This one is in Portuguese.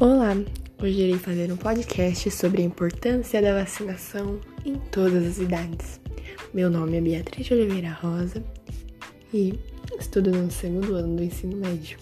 Olá, hoje irei fazer um podcast sobre a importância da vacinação em todas as idades. Meu nome é Beatriz Oliveira Rosa e estudo no segundo ano do ensino médio.